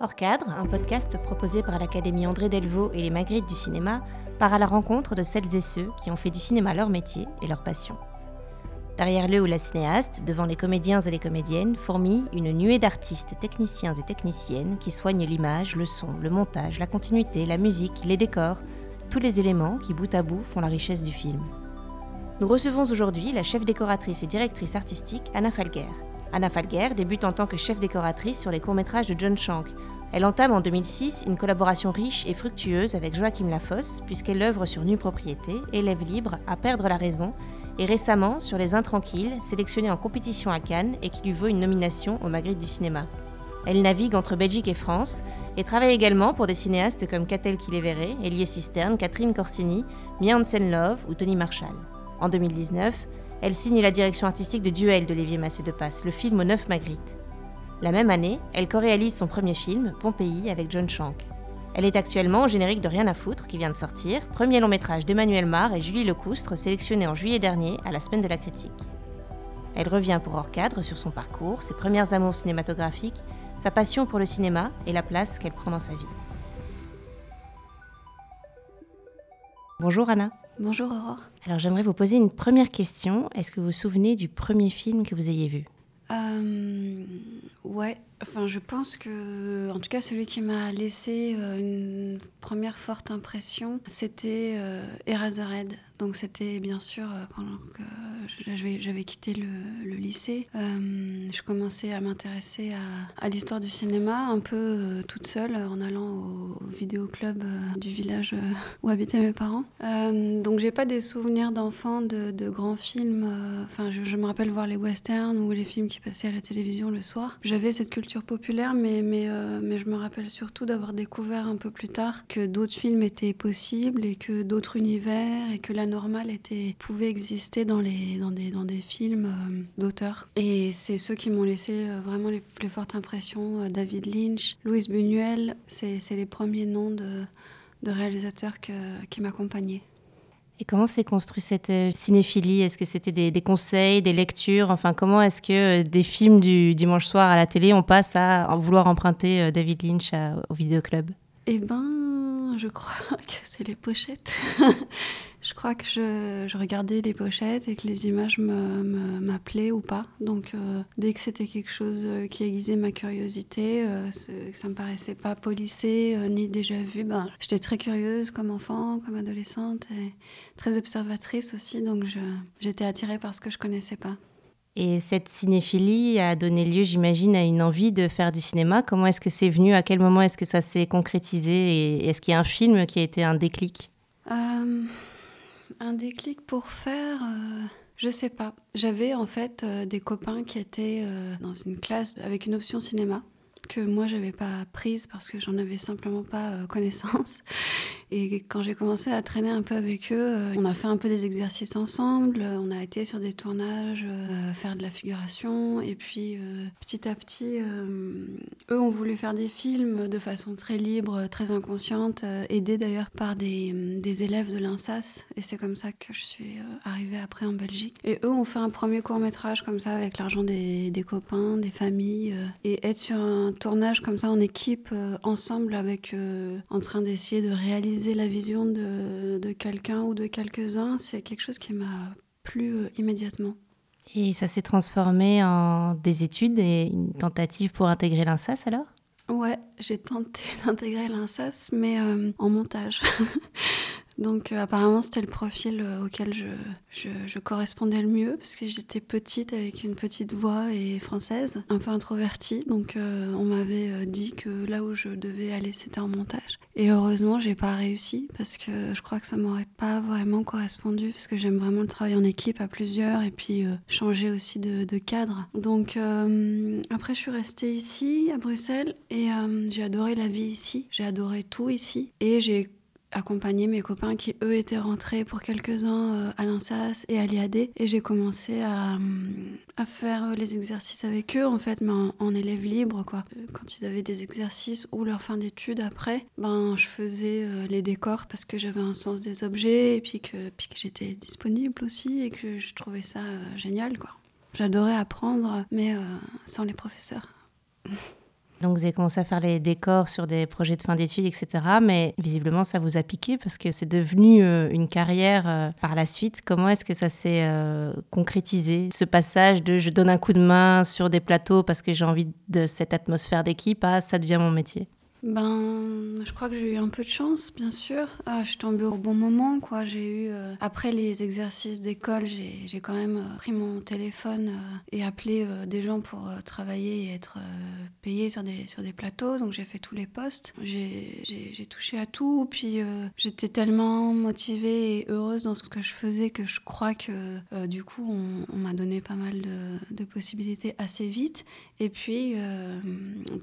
Hors cadre, un podcast proposé par l'Académie André Delvaux et les Magritte du cinéma part à la rencontre de celles et ceux qui ont fait du cinéma leur métier et leur passion. Derrière le ou la cinéaste, devant les comédiens et les comédiennes, fourmille une nuée d'artistes, techniciens et techniciennes qui soignent l'image, le son, le montage, la continuité, la musique, les décors, tous les éléments qui bout à bout font la richesse du film. Nous recevons aujourd'hui la chef décoratrice et directrice artistique Anna Falguer. Anna Falguer débute en tant que chef décoratrice sur les courts-métrages de John Shank. Elle entame en 2006 une collaboration riche et fructueuse avec Joachim Lafosse, puisqu'elle œuvre sur Nue Propriété, Élève libre, À perdre la raison, et récemment sur Les Intranquilles, sélectionnée en compétition à Cannes et qui lui vaut une nomination au Magritte du cinéma. Elle navigue entre Belgique et France et travaille également pour des cinéastes comme Catel Kiléveré, Elie Cisterne, Catherine Corsini, Mia Hansen-Love ou Tony Marshall. En 2019, elle signe la direction artistique de Duel de Lévier Massé de Passe, le film aux 9 Magritte. La même année, elle co-réalise son premier film, Pompéi, avec John Shank. Elle est actuellement au générique de Rien à foutre, qui vient de sortir, premier long métrage d'Emmanuel Mar et Julie Lecoustre, sélectionné en juillet dernier à la Semaine de la Critique. Elle revient pour hors cadre sur son parcours, ses premières amours cinématographiques, sa passion pour le cinéma et la place qu'elle prend dans sa vie. Bonjour Anna. Bonjour Aurore. Alors j'aimerais vous poser une première question. Est-ce que vous vous souvenez du premier film que vous ayez vu? Euh, Ouais, enfin je pense que, en tout cas celui qui m'a laissé euh, une première forte impression, c'était euh, Eraserhead. Donc c'était bien sûr euh, pendant que j'avais quitté le, lycée, euh, je commençais à m'intéresser à, l'histoire du cinéma un peu toute seule en allant au, au vidéoclub du village où habitaient mes parents. Donc j'ai pas des souvenirs d'enfants de, grands films. Enfin je, je me rappelle voir les westerns ou les films qui passaient à la télévision le soir. J'avais cette culture populaire, mais euh, mais je me rappelle surtout d'avoir découvert un peu plus tard que d'autres films étaient possibles et que d'autres univers et que la normale était, pouvait exister dans, les, dans, des, dans des films euh, d'auteurs. Et c'est ceux qui m'ont laissé euh, vraiment les plus fortes impressions. Euh, David Lynch, Louis Buñuel, c'est les premiers noms de, de réalisateurs qui m'accompagnaient. Et comment s'est construite cette euh, cinéphilie? Est-ce que c'était des, conseils, des lectures? Enfin, comment est-ce que euh, des films du dimanche soir à la télé, on passe à vouloir emprunter euh, David Lynch au vidéoclub? Eh ben, je crois que c'est les pochettes. je crois que je, regardais les pochettes et que les images m'appelaient ou pas. Donc, euh, dès que c'était quelque chose euh, qui aiguisait ma curiosité, euh, que ça me paraissait pas polissé euh, ni déjà vu, ben, j'étais très curieuse comme enfant, comme adolescente et très observatrice aussi. Donc, j'étais attirée par ce que je connaissais pas. Et cette cinéphilie a donné lieu, j'imagine, à une envie de faire du cinéma. Comment est-ce que c'est venu? À quel moment est-ce que ça s'est concrétisé? Et est-ce qu'il y a un film qui a été un déclic? Euh, un déclic pour faire, euh, je sais pas. J'avais en fait euh, des copains qui étaient euh, dans une classe avec une option cinéma que moi j'avais pas prise parce que j'en avais simplement pas euh, connaissance. Et quand j'ai commencé à traîner un peu avec eux, euh, on a fait un peu des exercices ensemble, euh, on a été sur des tournages, faire de la figuration, et puis petit à petit, eux ont voulu faire des films de façon très libre, très inconsciente, aidés d'ailleurs par des, des élèves de l'INSAS, et c'est comme ça que je suis arrivée après en Belgique. Et eux ont fait un premier court métrage comme ça avec l'argent des, des copains, des familles, et être sur un tournage comme ça en équipe, euh, ensemble, avec euh, en train d'essayer de réaliser la vision de, de quelqu'un ou de quelques-uns, c'est quelque chose qui m'a plu euh, immédiatement. Et ça s'est transformé en des études et une tentative pour intégrer l'INSAS alors? Ouais, j'ai tenté d'intégrer l'INSAS, mais euh, en montage. Donc euh, apparemment c'était le profil euh, auquel je, je, correspondais le mieux, parce que j'étais petite avec une petite voix et française, un peu introvertie. Donc euh, on m'avait dit que là où je devais aller c'était en montage. Et heureusement j'ai pas réussi, parce que je crois que ça m'aurait pas vraiment correspondu, parce que j'aime vraiment le travail en équipe à plusieurs, et puis changer aussi de, de cadre. Donc après je suis restée ici, à Bruxelles, et j'ai adoré la vie ici, j'ai adoré tout ici, et j'ai accompagné mes copains qui eux étaient rentrés pour quelques-uns euh, à l'INSAS et à l'IAD et j'ai commencé à, euh, à faire euh, les exercices avec eux en fait mais en, en élève libre quoi. Quand ils avaient des exercices ou leur fin d'études après, ben je faisais les décors parce que j'avais un sens des objets et puis que, puis que j'étais disponible aussi et que je trouvais ça génial quoi. J'adorais apprendre mais sans les professeurs. Donc vous avez commencé à faire les décors sur des projets de fin d'études, etc. Mais visiblement, ça vous a piqué parce que c'est devenu euh, une carrière euh, par la suite. Comment est-ce que ça s'est euh, concrétisé Ce passage de je donne un coup de main sur des plateaux parce que j'ai envie de cette atmosphère d'équipe à ça devient mon métier ben, je crois que j'ai eu un peu de chance, bien sûr. Ah, je suis tombée au bon moment, quoi. J'ai eu, euh, après les exercices d'école, j'ai quand même euh, pris mon téléphone euh, et appelé des gens pour travailler et être payé sur des, sur des plateaux. Donc j'ai fait tous les postes. J'ai touché à tout. Puis j'étais tellement motivée et heureuse dans ce que je faisais que je crois que du coup, on, on m'a donné pas mal de, de, possibilités assez vite. Et puis,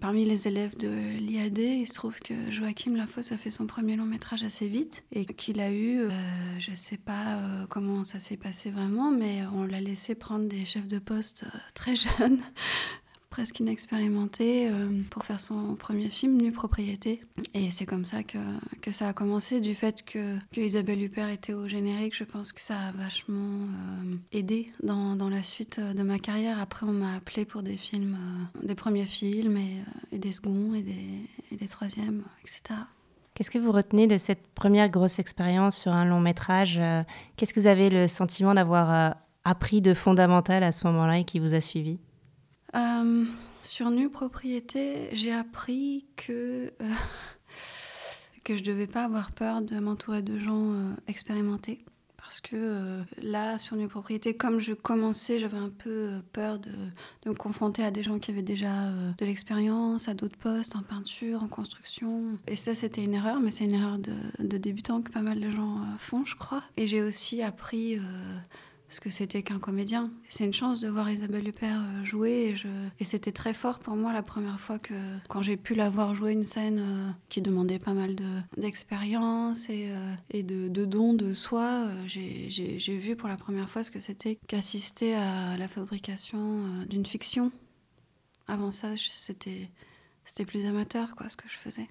parmi les élèves de l'IAD, il se trouve que Joachim Lafosse a fait son premier long métrage assez vite et qu'il a eu, euh, je ne sais pas euh, comment ça s'est passé vraiment, mais on l'a laissé prendre des chefs de poste euh, très jeunes presque inexpérimenté euh, pour faire son premier film, Nu Propriété. Et c'est comme ça que, que, ça a commencé. Du fait que, que, Isabelle Huppert était au générique, je pense que ça a vachement aidé dans, dans, la suite de ma carrière. Après, on m'a appelé pour des films, des premiers films et, et, des seconds et des, des troisièmes, etc. Qu'est-ce que vous retenez de cette première grosse expérience sur un long métrage Qu'est-ce que vous avez le sentiment d'avoir appris de fondamental à ce moment-là et qui vous a suivi? Euh, sur Nu Propriété, j'ai appris que, euh, que je ne devais pas avoir peur de m'entourer de gens euh, expérimentés. Parce que là, sur Nu Propriété, comme je commençais, j'avais un peu peur de, de, me confronter à des gens qui avaient déjà de l'expérience, à d'autres postes, en peinture, en construction. Et ça, c'était une erreur, mais c'est une erreur de, de, débutant que pas mal de gens font, je crois. Et j'ai aussi appris ce que c'était qu'un comédien. C'est une chance de voir Isabelle Huppert euh, jouer et, c'était très fort pour moi la première fois que quand j'ai pu la voir jouer une scène euh, qui demandait pas mal d'expérience et, euh, de dons de soi, j'ai vu pour la première fois ce que c'était qu'assister à la fabrication d'une fiction. Avant ça, c'était plus amateur quoi ce que je faisais.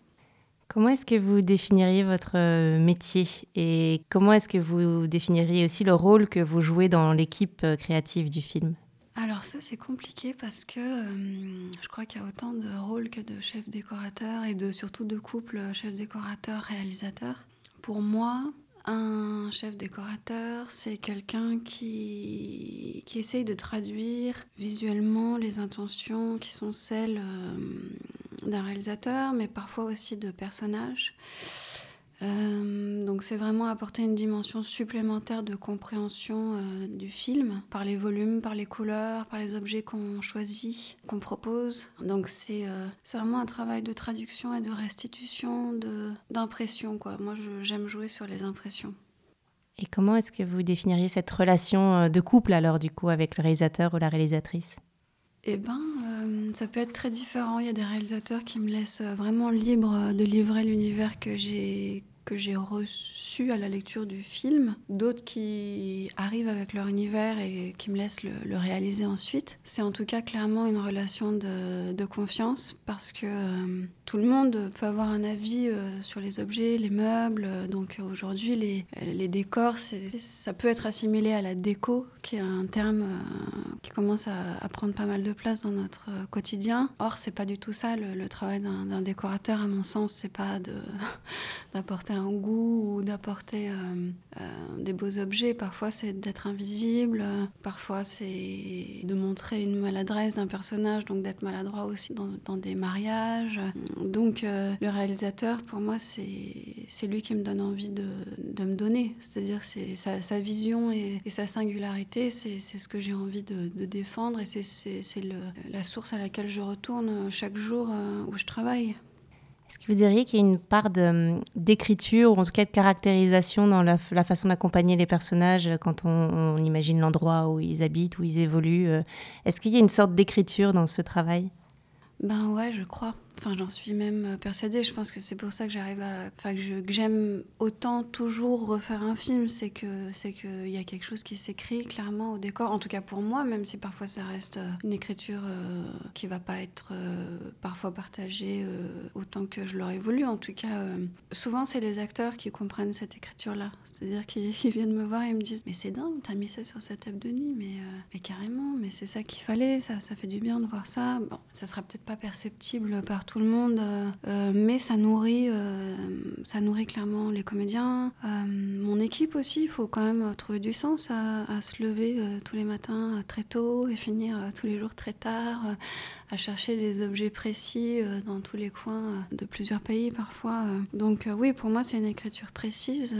Comment est-ce que vous définiriez votre euh, métier et comment est-ce que vous définiriez aussi le rôle que vous jouez dans l'équipe euh, créative du film? Alors ça c'est compliqué parce que euh, je crois qu'il y a autant de rôles que de chefs décorateurs et de surtout de couples chef décorateur réalisateur. Pour moi, un chef décorateur, c'est quelqu'un qui, qui essaye de traduire visuellement les intentions qui sont celles d'un réalisateur, mais parfois aussi de personnages. Euh, donc c'est vraiment apporter une dimension supplémentaire de compréhension euh, du film par les volumes, par les couleurs, par les objets qu'on choisit, qu'on propose. Donc c'est euh, vraiment un travail de traduction et de restitution, d'impression. quoi. Moi j'aime jouer sur les impressions. Et comment est-ce que vous définiriez cette relation de couple alors du coup avec le réalisateur ou la réalisatrice? Eh ben, euh, ça peut être très différent. Il y a des réalisateurs qui me laissent vraiment libre de livrer l'univers que j'ai que j'ai reçu à la lecture du film, d'autres qui arrivent avec leur univers et qui me laissent le, réaliser ensuite. C'est en tout cas clairement une relation de, de confiance parce que euh, tout le monde peut avoir un avis euh, sur les objets, les meubles. Donc aujourd'hui, les, décors, ça peut être assimilé à la déco, qui est un terme euh, qui commence à, prendre pas mal de place dans notre quotidien. Or, c'est pas du tout ça le, travail d'un décorateur, à mon sens, c'est pas d'apporter un goût ou d'apporter euh, euh, des beaux objets. Parfois, c'est d'être invisible. Parfois, c'est de montrer une maladresse d'un personnage, donc d'être maladroit aussi dans des mariages. Donc, euh, le réalisateur, pour moi, c'est lui qui me donne envie de, de me donner. C'est-à-dire, c'est sa, sa, vision et, et sa singularité, c'est ce que j'ai envie de, de, défendre et c'est la source à laquelle je retourne chaque jour où je travaille. Est-ce que vous diriez qu'il y a une part d'écriture, ou en tout cas de caractérisation dans la, façon d'accompagner les personnages quand on, imagine l'endroit où ils habitent, où ils évoluent euh, Est-ce qu'il y a une sorte d'écriture dans ce travail? Ben ouais, je crois. Enfin, j'en suis même persuadée. Je pense que c'est pour ça que j'arrive à, enfin, que j'aime autant toujours refaire un film, c'est que c'est qu'il y a quelque chose qui s'écrit clairement au décor. En tout cas pour moi, même si parfois ça reste une écriture euh, qui va pas être euh, parfois partagée euh, autant que je l'aurais voulu. En tout cas, souvent c'est les acteurs qui comprennent cette écriture-là. C'est-à-dire qu'ils viennent me voir et me disent mais c'est dingue, t'as mis ça sur cette table de nuit, mais, mais carrément, mais c'est ça qu'il fallait, ça, ça fait du bien de voir ça. Bon, ça sera peut-être pas perceptible par tout le monde, mais ça nourrit, ça nourrit clairement les comédiens. mon équipe aussi, il faut quand même trouver du sens à, se lever tous les matins très tôt et finir tous les jours très tard, à chercher des objets précis dans tous les coins de plusieurs pays parfois. Donc oui, pour moi, c'est une écriture précise.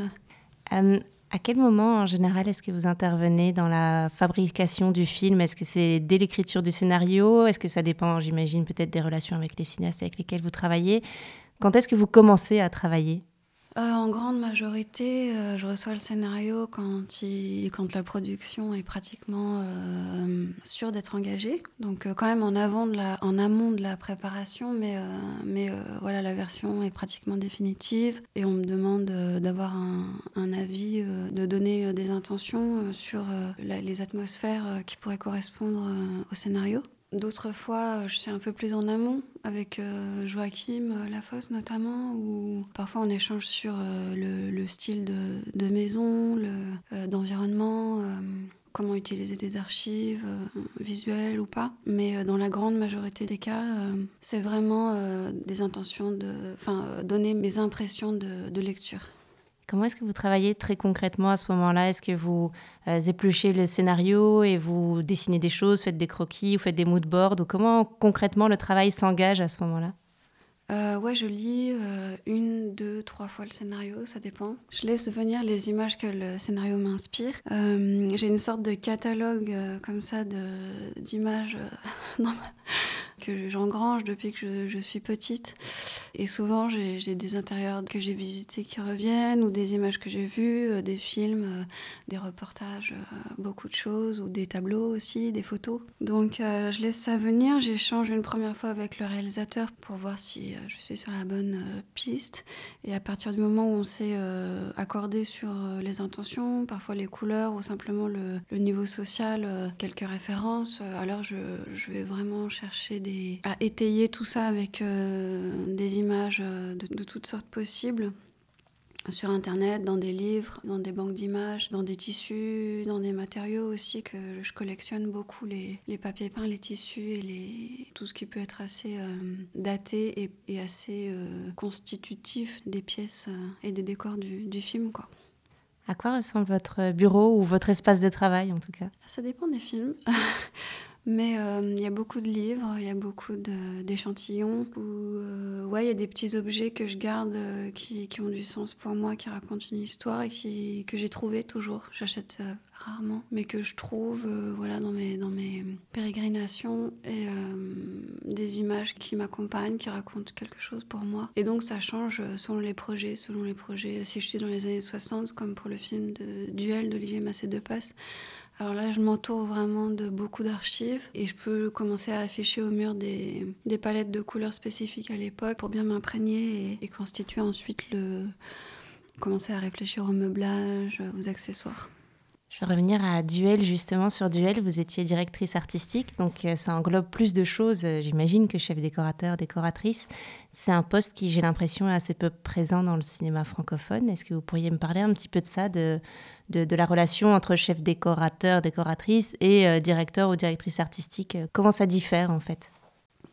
À quel moment, en général, est-ce que vous intervenez dans la fabrication du film? Est-ce que c'est dès l'écriture du scénario? Est-ce que ça dépend, j'imagine, peut-être des relations avec les cinéastes avec lesquels vous travaillez? Quand est-ce que vous commencez à travailler? Euh, en grande majorité, euh, je reçois le scénario quand, la production est pratiquement euh, sûre d'être engagée. Donc quand même en, amont de la préparation, mais, la version est pratiquement définitive. Et on me demande d'avoir un, avis, de donner des intentions sur les atmosphères qui pourraient correspondre au scénario. D'autres fois, euh, je suis un peu plus en amont avec euh, Joachim euh, Lafosse notamment, où parfois on échange sur le, style de, maison, d'environnement, comment utiliser des archives visuelles ou pas. Mais dans la grande majorité des cas, c'est vraiment des intentions de, enfin, donner mes impressions de lecture. Comment est-ce que vous travaillez très concrètement à ce moment-là? Est-ce que vous euh, épluchez le scénario et vous dessinez des choses, faites des croquis ou faites des mood boards ou comment concrètement le travail s'engage à ce moment-là? Euh, ouais, je lis euh, une, deux, trois fois le scénario, ça dépend. Je laisse venir les images que le scénario m'inspire. J'ai une sorte de catalogue comme ça d'images que j'engrange depuis que je, suis petite. Et souvent, j'ai des intérieurs que j'ai visités qui reviennent, ou des images que j'ai vues, euh, des films, euh, des reportages, euh, beaucoup de choses, ou des tableaux aussi, des photos. Donc, je laisse ça venir. J'échange une première fois avec le réalisateur pour voir si je suis sur la bonne piste. Et à partir du moment où on s'est accordé sur les intentions, parfois les couleurs, ou simplement le, niveau social, quelques références, alors je, vais vraiment chercher à étayer tout ça avec euh, des images euh, de, toutes sortes possibles sur Internet, dans des livres, dans des banques d'images, dans des tissus, dans des matériaux aussi que je collectionne beaucoup, les, papiers peints, les tissus et les, tout ce qui peut être assez euh, daté et, assez constitutif des pièces et des décors du, du film. Quoi. À quoi ressemble votre bureau ou votre espace de travail en tout cas? Ça dépend des films. Mais euh, il y a beaucoup de livres, il y a beaucoup d'échantillons. Euh, ouais, il y a des petits objets que je garde euh, qui, qui, ont du sens pour moi, qui racontent une histoire et qui, que j'ai trouvé toujours. J'achète rarement, mais que je trouve voilà, dans, mes, dans mes pérégrinations et des images qui m'accompagnent, qui racontent quelque chose pour moi. Et donc ça change selon les projets, selon les projets. Si je suis dans les années 60, comme pour le film de Duel d'Olivier Massé de Passe, alors là, je m'entoure vraiment de beaucoup d'archives et je peux commencer à afficher au mur des, des palettes de couleurs spécifiques à l'époque pour bien m'imprégner et, constituer ensuite le. commencer à réfléchir au meublage, aux accessoires. Je vais revenir à Duel, justement. Sur Duel, vous étiez directrice artistique, donc euh, ça englobe plus de choses, euh, j'imagine, que chef décorateur, décoratrice. C'est un poste qui, j'ai l'impression, est assez peu présent dans le cinéma francophone. Est-ce que vous pourriez me parler un petit peu de ça, de, de, la relation entre chef décorateur, décoratrice et euh, directeur ou directrice artistique. Comment ça diffère en fait?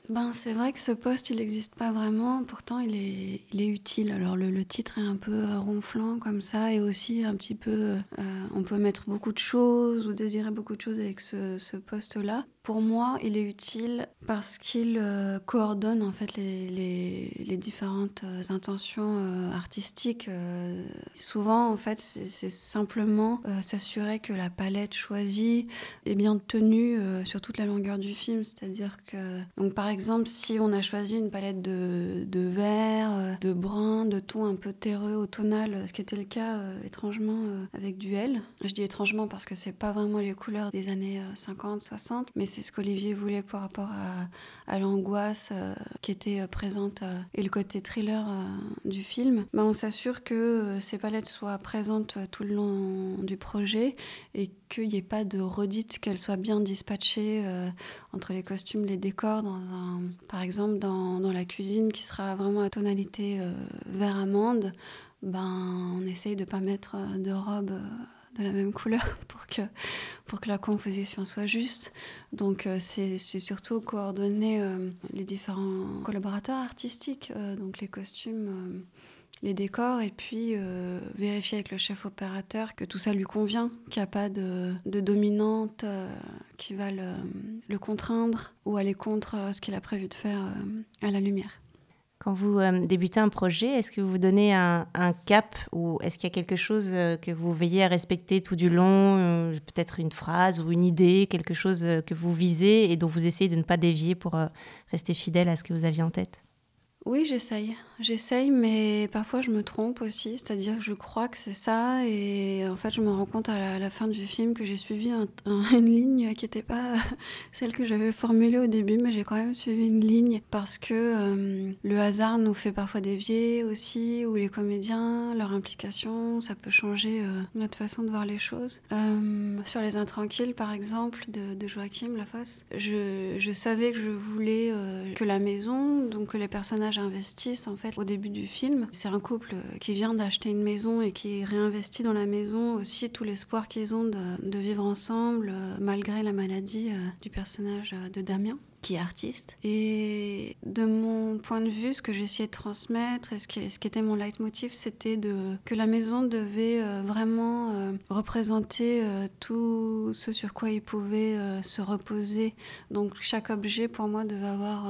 Ben, c'est vrai que ce poste, il n'existe pas vraiment, pourtant il est, il est utile. Alors le, le, titre est un peu euh, ronflant comme ça, et aussi un petit peu, euh, on peut mettre beaucoup de choses ou désirer beaucoup de choses avec ce, ce poste-là. Pour moi, il est utile parce qu'il euh, coordonne en fait les, différentes euh, intentions euh, artistiques. souvent, en fait, c'est simplement s'assurer que la palette choisie est bien tenue sur toute la longueur du film. C'est-à-dire que, donc, par exemple, si on a choisi une palette de, vert, de brun, de ton un peu terreux, automnal, ce qui était le cas étrangement avec Duel. Je dis étrangement parce que c'est pas vraiment les couleurs des années 50, 60, mais c'est ce qu'Olivier voulait par rapport à, l'angoisse qui était présente et le côté thriller du film. Bah, on s'assure que ces palettes soient présentes tout le long du projet et qu'il n'y ait pas de redite, qu'elles soient bien dispatchées euh, entre les costumes, les décors, dans un, par exemple dans, la cuisine qui sera vraiment à tonalité euh, vert amande, ben, on essaye de ne pas mettre euh, de robe de la même couleur pour que, pour que la composition soit juste. Donc c'est surtout coordonner les différents collaborateurs artistiques, donc les costumes les décors et puis euh, vérifier avec le chef opérateur que tout ça lui convient, qu'il n'y a pas de, dominante euh, qui va le, contraindre ou aller contre euh, ce qu'il a prévu de faire à la lumière. Quand vous débutez un projet, est-ce que vous vous donnez un, cap ou est-ce qu'il y a quelque chose que vous veillez à respecter tout du long, peut-être une phrase ou une idée, quelque chose que vous visez et dont vous essayez de ne pas dévier pour rester fidèle à ce que vous aviez en tête? Oui, j'essaye. J'essaye, mais parfois je me trompe aussi. C'est-à-dire que je crois que c'est ça, et en fait, je me rends compte à la, fin du film que j'ai suivi une ligne qui n'était pas celle que j'avais formulée au début, mais j'ai quand même suivi une ligne parce que euh, le hasard nous fait parfois dévier aussi, ou les comédiens, leur implication, ça peut changer euh, notre façon de voir les choses. Euh, sur Les Intranquilles, par exemple, de, Joachim Lafosse, je, savais que je voulais que la maison, donc que les personnages investissent en fait au début du film. C'est un couple qui vient d'acheter une maison et qui réinvestit dans la maison aussi tout l'espoir qu'ils ont de, vivre ensemble euh, malgré la maladie euh, du personnage euh, de Damien qui est artiste. Et de mon point de vue, ce que j'essayais de transmettre et ce qui, était mon leitmotiv, c'était de, que la maison devait vraiment représenter tout ce sur quoi il pouvait se reposer. Donc chaque objet, pour moi, devait avoir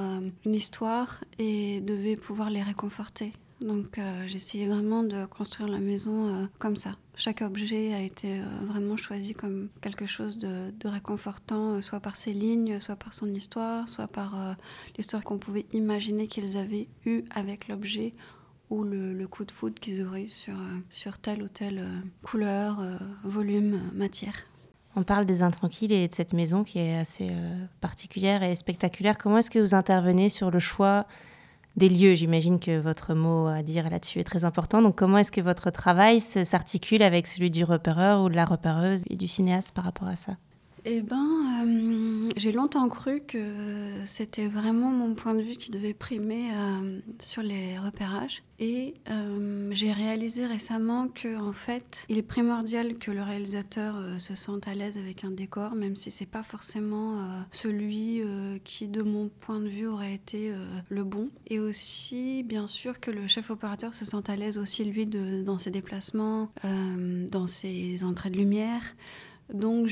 une histoire et devait pouvoir les réconforter. Donc euh, j'essayais vraiment de construire la maison euh, comme ça. Chaque objet a été euh, vraiment choisi comme quelque chose de, réconfortant, soit par ses lignes, soit par son histoire, soit par l'histoire qu'on pouvait imaginer qu'ils avaient eue avec l'objet ou le, coup de foudre qu'ils auraient eu sur, sur telle ou telle couleur, volume, matière. On parle des intranquilles et de cette maison qui est assez particulière et spectaculaire. Comment est-ce que vous intervenez sur le choix des lieux. J'imagine que votre mot à dire là-dessus est très important. Donc comment est-ce que votre travail s'articule avec celui du repéreur ou de la repéreuse et du cinéaste par rapport à ça? Eh ben, euh, j'ai longtemps cru que c'était vraiment mon point de vue qui devait primer euh, sur les repérages. Et euh, j'ai réalisé récemment que, en fait, il est primordial que le réalisateur se sente à l'aise avec un décor, même si c'est pas forcément celui qui, de mon point de vue, aurait été le bon. Et aussi, bien sûr, que le chef opérateur se sente à l'aise aussi, lui, dans ses déplacements, dans ses entrées de lumière. Donc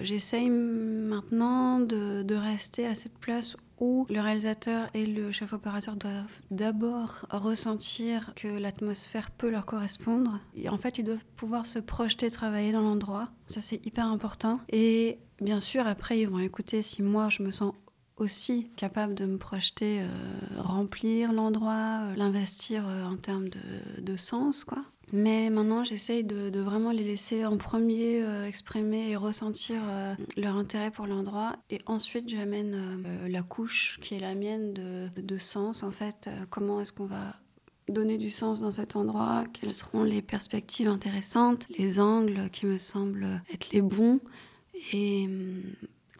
j'essaye maintenant de, rester à cette place où le réalisateur et le chef opérateur doivent d'abord ressentir que l'atmosphère peut leur correspondre. Et en fait, ils doivent pouvoir se projeter, travailler dans l'endroit. Ça, c'est hyper important. Et bien sûr, après, ils vont écouter si moi, je me sens aussi capable de me projeter, euh, remplir l'endroit, euh, l'investir euh, en termes de, de, sens, quoi. Mais maintenant, j'essaye de, vraiment les laisser en premier euh, exprimer et ressentir euh, leur intérêt pour l'endroit. Et ensuite, j'amène euh, la couche qui est la mienne de, sens. En fait, comment est-ce qu'on va donner du sens dans cet endroit Quelles seront les perspectives intéressantes Les angles qui me semblent être les bons Et hum,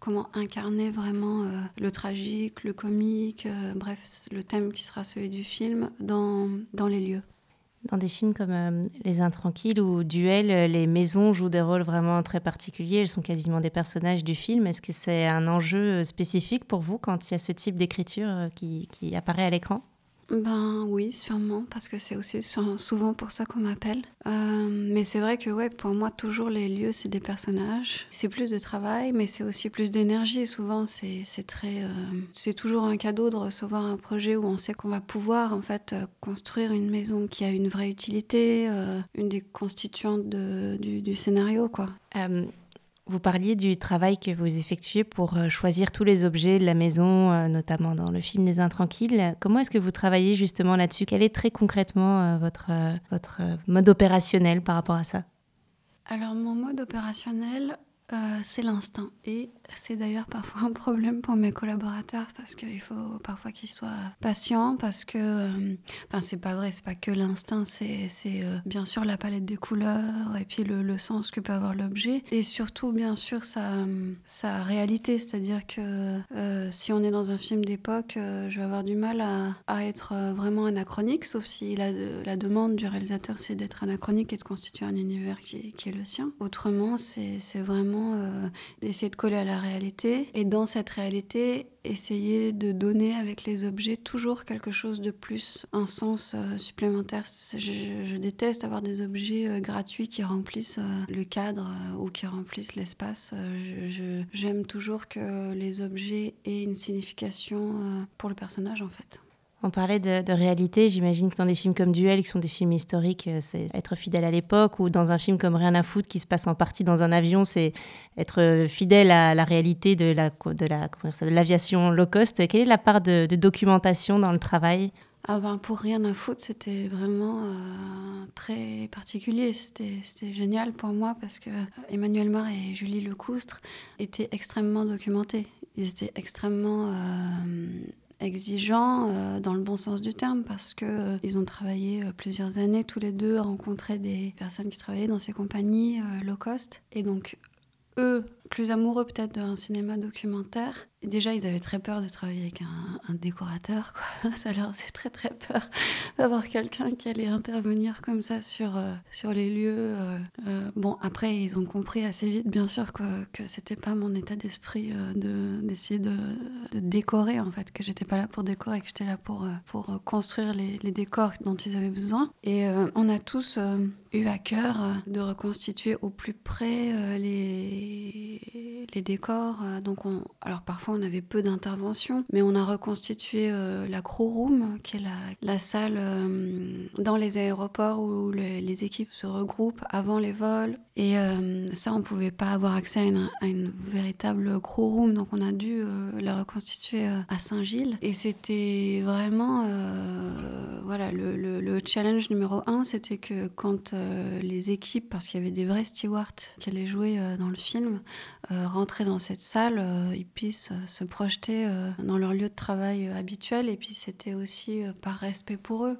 comment incarner vraiment le tragique, le comique, bref, le thème qui sera celui du film dans, dans les lieux. Dans des films comme euh, Les Intranquilles ou Duel, euh, les maisons jouent des rôles vraiment très particuliers. Elles sont quasiment des personnages du film. Est-ce que c'est un enjeu euh, spécifique pour vous quand il y a ce type d'écriture qui apparaît à l'écran? Ben oui, sûrement, parce que c'est aussi souvent pour ça qu'on m'appelle. Euh, mais c'est vrai que ouais, pour moi, toujours les lieux, c'est des personnages. C'est plus de travail, mais c'est aussi plus d'énergie. Souvent, c'est très, euh, c'est toujours un cadeau de recevoir un projet où on sait qu'on va pouvoir en fait euh, construire une maison qui a une vraie utilité, une des constituantes du, du, scénario, quoi. Vous parliez du travail que vous effectuez pour euh, choisir tous les objets de la maison, euh, notamment dans le film Les Intranquilles. Comment est-ce que vous travaillez justement là-dessus? Quel est très concrètement euh, votre, votre mode opérationnel par rapport à ça? Alors mon mode opérationnel, c'est l'instinct. Et c'est d'ailleurs parfois un problème pour mes collaborateurs parce qu'il faut parfois qu'ils soient patients parce que, euh, enfin, c'est pas vrai, c'est pas que l'instinct, c'est euh, bien sûr la palette des couleurs et puis le, sens que peut avoir l'objet et surtout, bien sûr, sa, sa réalité. C'est-à-dire que euh, si on est dans un film d'époque, je vais avoir du mal à, à être vraiment anachronique, sauf si la, la demande du réalisateur c'est d'être anachronique et de constituer un univers qui, qui est le sien. Autrement, c'est vraiment d'essayer de coller à la réalité et dans cette réalité, essayer de donner avec les objets toujours quelque chose de plus, un sens euh, supplémentaire. Je, déteste avoir des objets euh, gratuits qui remplissent euh, le cadre ou qui remplissent l'espace. J'aime toujours que les objets aient une signification pour le personnage en fait. On parlait de, réalité, j'imagine que dans des films comme Duel, qui sont des films historiques, euh, c'est être fidèle à l'époque, ou dans un film comme Rien à foutre, qui se passe en partie dans un avion, c'est être fidèle à la réalité de la de la l'aviation low cost. Quelle est la part de, documentation dans le travail? Ah ben pour rien à foutre, c'était vraiment euh, très particulier. C'était génial pour moi parce que Emmanuel Mar et Julie Lecoustre étaient extrêmement documentés. Ils étaient extrêmement euh, exigeants euh, dans le bon sens du terme parce que euh, ils ont travaillé euh, plusieurs années tous les deux, rencontré des personnes qui travaillaient dans ces compagnies low cost. Et donc eux plus amoureux peut-être d'un cinéma documentaire déjà, ils avaient très peur de travailler avec un, décorateur. Quoi. Ça leur faisait très très peur d'avoir quelqu'un qui allait intervenir comme ça sur, euh, sur les lieux. Euh, euh, bon, après, ils ont compris assez vite, bien sûr, que, que c'était pas mon état d'esprit de, d'essayer de, de, décorer, en fait, que j'étais pas là pour décorer, que j'étais là pour, pour construire les, décors dont ils avaient besoin. Et on a tous eu à cœur de reconstituer au plus près les, les décors. Donc, on, alors parfois, on avait peu d'interventions, mais on a reconstitué euh, la crew room, qui est la, salle euh, dans les aéroports où les équipes se regroupent avant les vols. Et euh, ça, on pouvait pas avoir accès à une, véritable crew room, donc on a dû la reconstituer à Saint-Gilles. Et c'était vraiment, voilà, le, le, challenge numéro un, c'était que quand les équipes, parce qu'il y avait des vrais stewards qui allaient jouer dans le film, rentraient dans cette salle, ils puissent se projeter euh, dans leur lieu de travail euh, habituel. Et puis c'était aussi euh, par respect pour eux.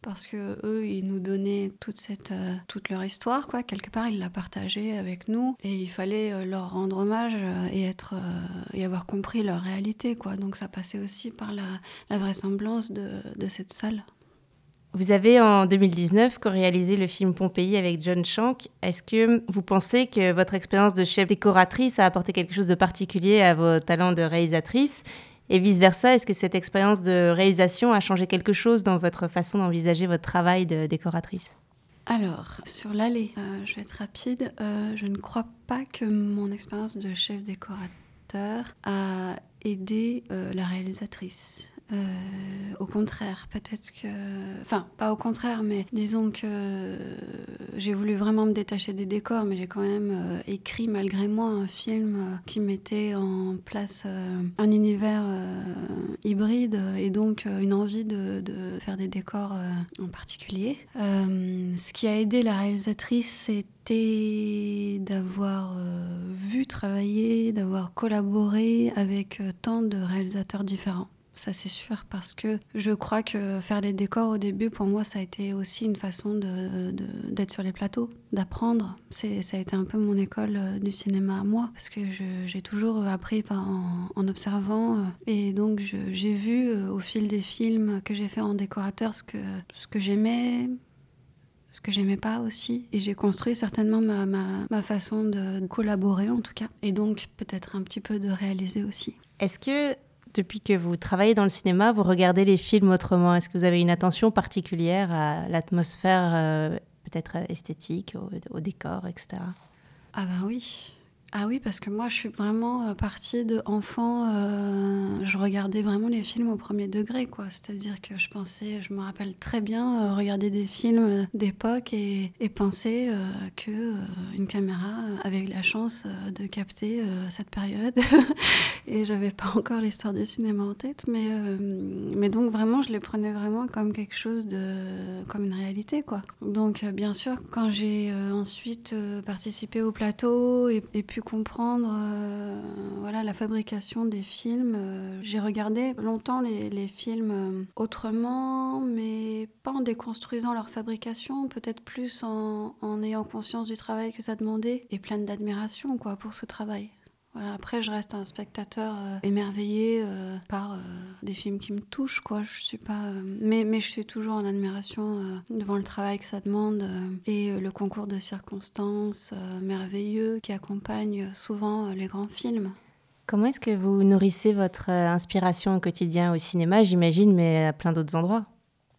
Parce que eux ils nous donnaient toute cette toute leur histoire quoi. Quelque part ils la partageaient avec nous. Et il fallait leur rendre hommage et être et avoir compris leur réalité quoi. Donc ça passait aussi par la, la vraisemblance de, de, cette salle vous avez en 2019 co-réalisé le film Pompéi avec John Shank. Est-ce que vous pensez que votre expérience de chef décoratrice a apporté quelque chose de particulier à vos talents de réalisatrice? Et vice-versa, est-ce que cette expérience de réalisation a changé quelque chose dans votre façon d'envisager votre travail de décoratrice? Alors, sur l'aller, euh, je vais être rapide. Euh, je ne crois pas que mon expérience de chef décorateur a aidé euh, la réalisatrice. Euh, au contraire, peut-être que. Enfin, pas au contraire, mais disons que j'ai voulu vraiment me détacher des décors, mais j'ai quand même euh, écrit malgré moi un film euh, qui mettait en place un univers hybride et donc une envie de, de faire des décors en particulier. ce qui a aidé la réalisatrice, c'était d'avoir vu travailler, d'avoir collaboré avec tant de réalisateurs différents ça c'est sûr, parce que je crois que faire les décors au début, pour moi, ça a été aussi une façon d'être sur les plateaux, d'apprendre. Ça a été un peu mon école euh, du cinéma à moi, parce que j'ai toujours appris en, observant. Euh, et donc j'ai vu euh, au fil des films que j'ai fait en décorateur ce que, j'aimais, ce que j'aimais pas aussi. Et j'ai construit certainement ma, façon de collaborer en tout cas. Et donc peut-être un petit peu de réaliser aussi. Est-ce que depuis que vous travaillez dans le cinéma, vous regardez les films autrement Est-ce que vous avez une attention particulière à l'atmosphère euh, peut-être esthétique, au, décor, etc. Ah ben oui. Ah oui, parce que moi, je suis vraiment euh, partie de enfant. euh, je regardais vraiment les films au premier degré, quoi. C'est-à-dire que je pensais, je me rappelle très bien euh, regarder des films euh, d'époque et, penser euh, que euh, une caméra avait eu la chance euh, de capter euh, cette période. et j'avais pas encore l'histoire du cinéma en tête, mais euh, mais donc vraiment, je les prenais vraiment comme quelque chose de, comme une réalité, quoi. Donc euh, bien sûr, quand j'ai euh, ensuite participé au plateau et, pu comprendre voilà, la fabrication des films. J'ai regardé longtemps les, films autrement, mais pas en déconstruisant leur fabrication, peut-être plus en, en ayant conscience du travail que ça demandait et pleine d'admiration quoi, pour ce travail. Après, je reste un spectateur euh, émerveillé euh, par euh, des films qui me touchent, quoi. Je suis pas, mais, mais je suis toujours en admiration devant le travail que ça demande et le concours de circonstances merveilleux qui accompagne souvent les grands films. Comment est-ce que vous nourrissez votre inspiration au quotidien au cinéma, j'imagine, mais à plein d'autres endroits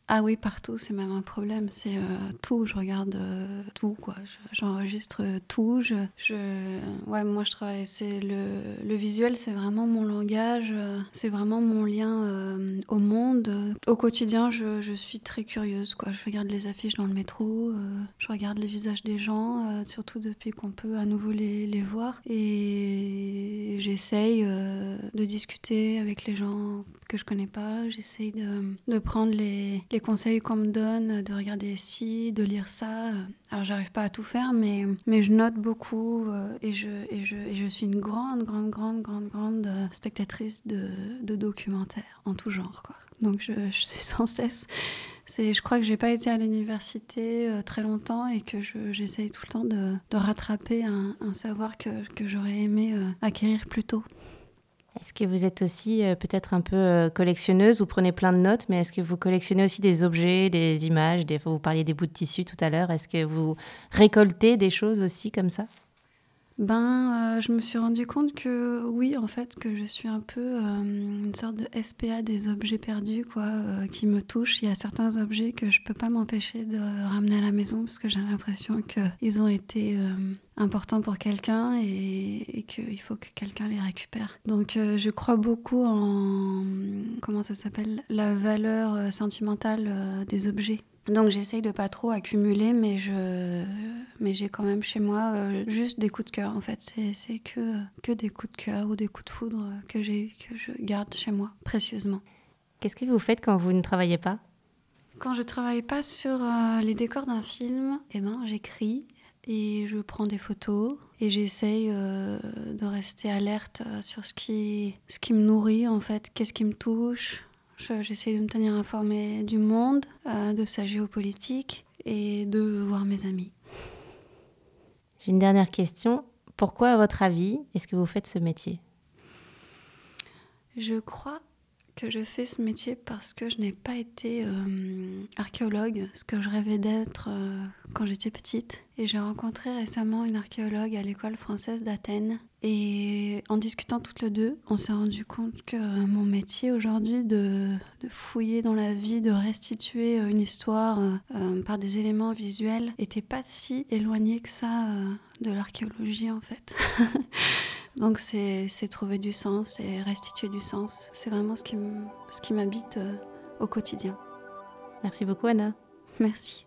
Ah oui, partout, c'est même un problème. C'est euh, tout. Je regarde euh, tout, quoi. Je- J'enregistre euh, tout. Je, je- ouais, moi, je travaille. C'est le, le visuel, c'est vraiment mon langage. C'est vraiment mon lien au monde. Au quotidien, je, je suis très curieuse, quoi. Je regarde les affiches dans le métro. je regarde les visages des gens, surtout depuis qu'on peut à nouveau les, les voir. Et j'essaye de discuter avec les gens que je connais pas. J'essaye de, prendre les, conseils qu'on me donne, de regarder ci, de lire ça. Alors, j'arrive pas à tout faire, mais, mais je note beaucoup euh, et, je, je, je suis une grande, grande, grande, grande, grande euh, spectatrice de, documentaires en tout genre, quoi. Donc, je, suis sans cesse. C'est, je crois que j'ai pas été à l'université euh, très longtemps et que je- j'essaye tout le temps de, rattraper un, savoir que, que j'aurais aimé acquérir plus tôt. Est-ce que vous êtes aussi euh, peut-être un peu euh, collectionneuse Vous prenez plein de notes, mais est-ce que vous collectionnez aussi des objets, des images des... Vous parliez des bouts de tissu tout à l'heure. Est-ce que vous récoltez des choses aussi comme ça? Ben, euh, je me suis rendu compte que oui, en fait, que je suis un peu euh, une sorte de SPA des objets perdus, quoi, euh, qui me touchent. Il y a certains objets que je peux pas m'empêcher de ramener à la maison parce que j'ai l'impression qu'ils ont été importants pour quelqu'un et, et qu'il faut que quelqu'un les récupère. Donc, je crois beaucoup en comment ça s'appelle? La valeur sentimentale des objets. Donc j'essaye de pas trop accumuler, mais je, mais j'ai quand même chez moi euh, juste des coups de cœur. En fait, c'est c'est que que des coups de cœur ou des coups de foudre que j'ai eu que je garde chez moi précieusement. Qu'est-ce que vous faites quand vous ne travaillez pas? Quand je travaille pas sur euh, les décors d'un film, eh ben j'écris et je prends des photos et j'essaye euh, de rester alerte sur ce qui ce qui me nourrit en fait, qu'est-ce qui me touche. Je- J'essaye de me tenir informée du monde, euh, de sa géopolitique et de voir mes amis. J'ai une dernière question. Pourquoi, à votre avis, est-ce que vous faites ce métier? Je crois que je fais ce métier parce que je n'ai pas été euh, archéologue, ce que je rêvais d'être euh, quand j'étais petite. Et j'ai rencontré récemment une archéologue à l'école française d'Athènes. Et en discutant toutes les deux, on s'est rendu compte que euh, mon métier aujourd'hui de, fouiller dans la vie, de restituer une histoire par des éléments visuels, était pas si éloigné que ça de l'archéologie en fait. Donc c'est trouver du sens et restituer du sens. C'est vraiment ce qui m- ce qui m'habite euh, au quotidien. Merci beaucoup, Anna. Merci.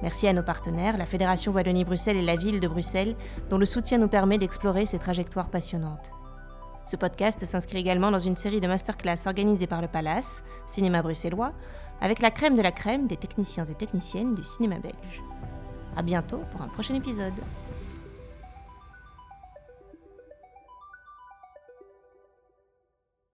Merci à nos partenaires, la Fédération Wallonie-Bruxelles et la ville de Bruxelles, dont le soutien nous permet d'explorer ces trajectoires passionnantes. Ce podcast s'inscrit également dans une série de masterclass organisées par le Palace, cinéma bruxellois, avec la crème de la crème des techniciens et techniciennes du cinéma belge. À bientôt pour un prochain épisode.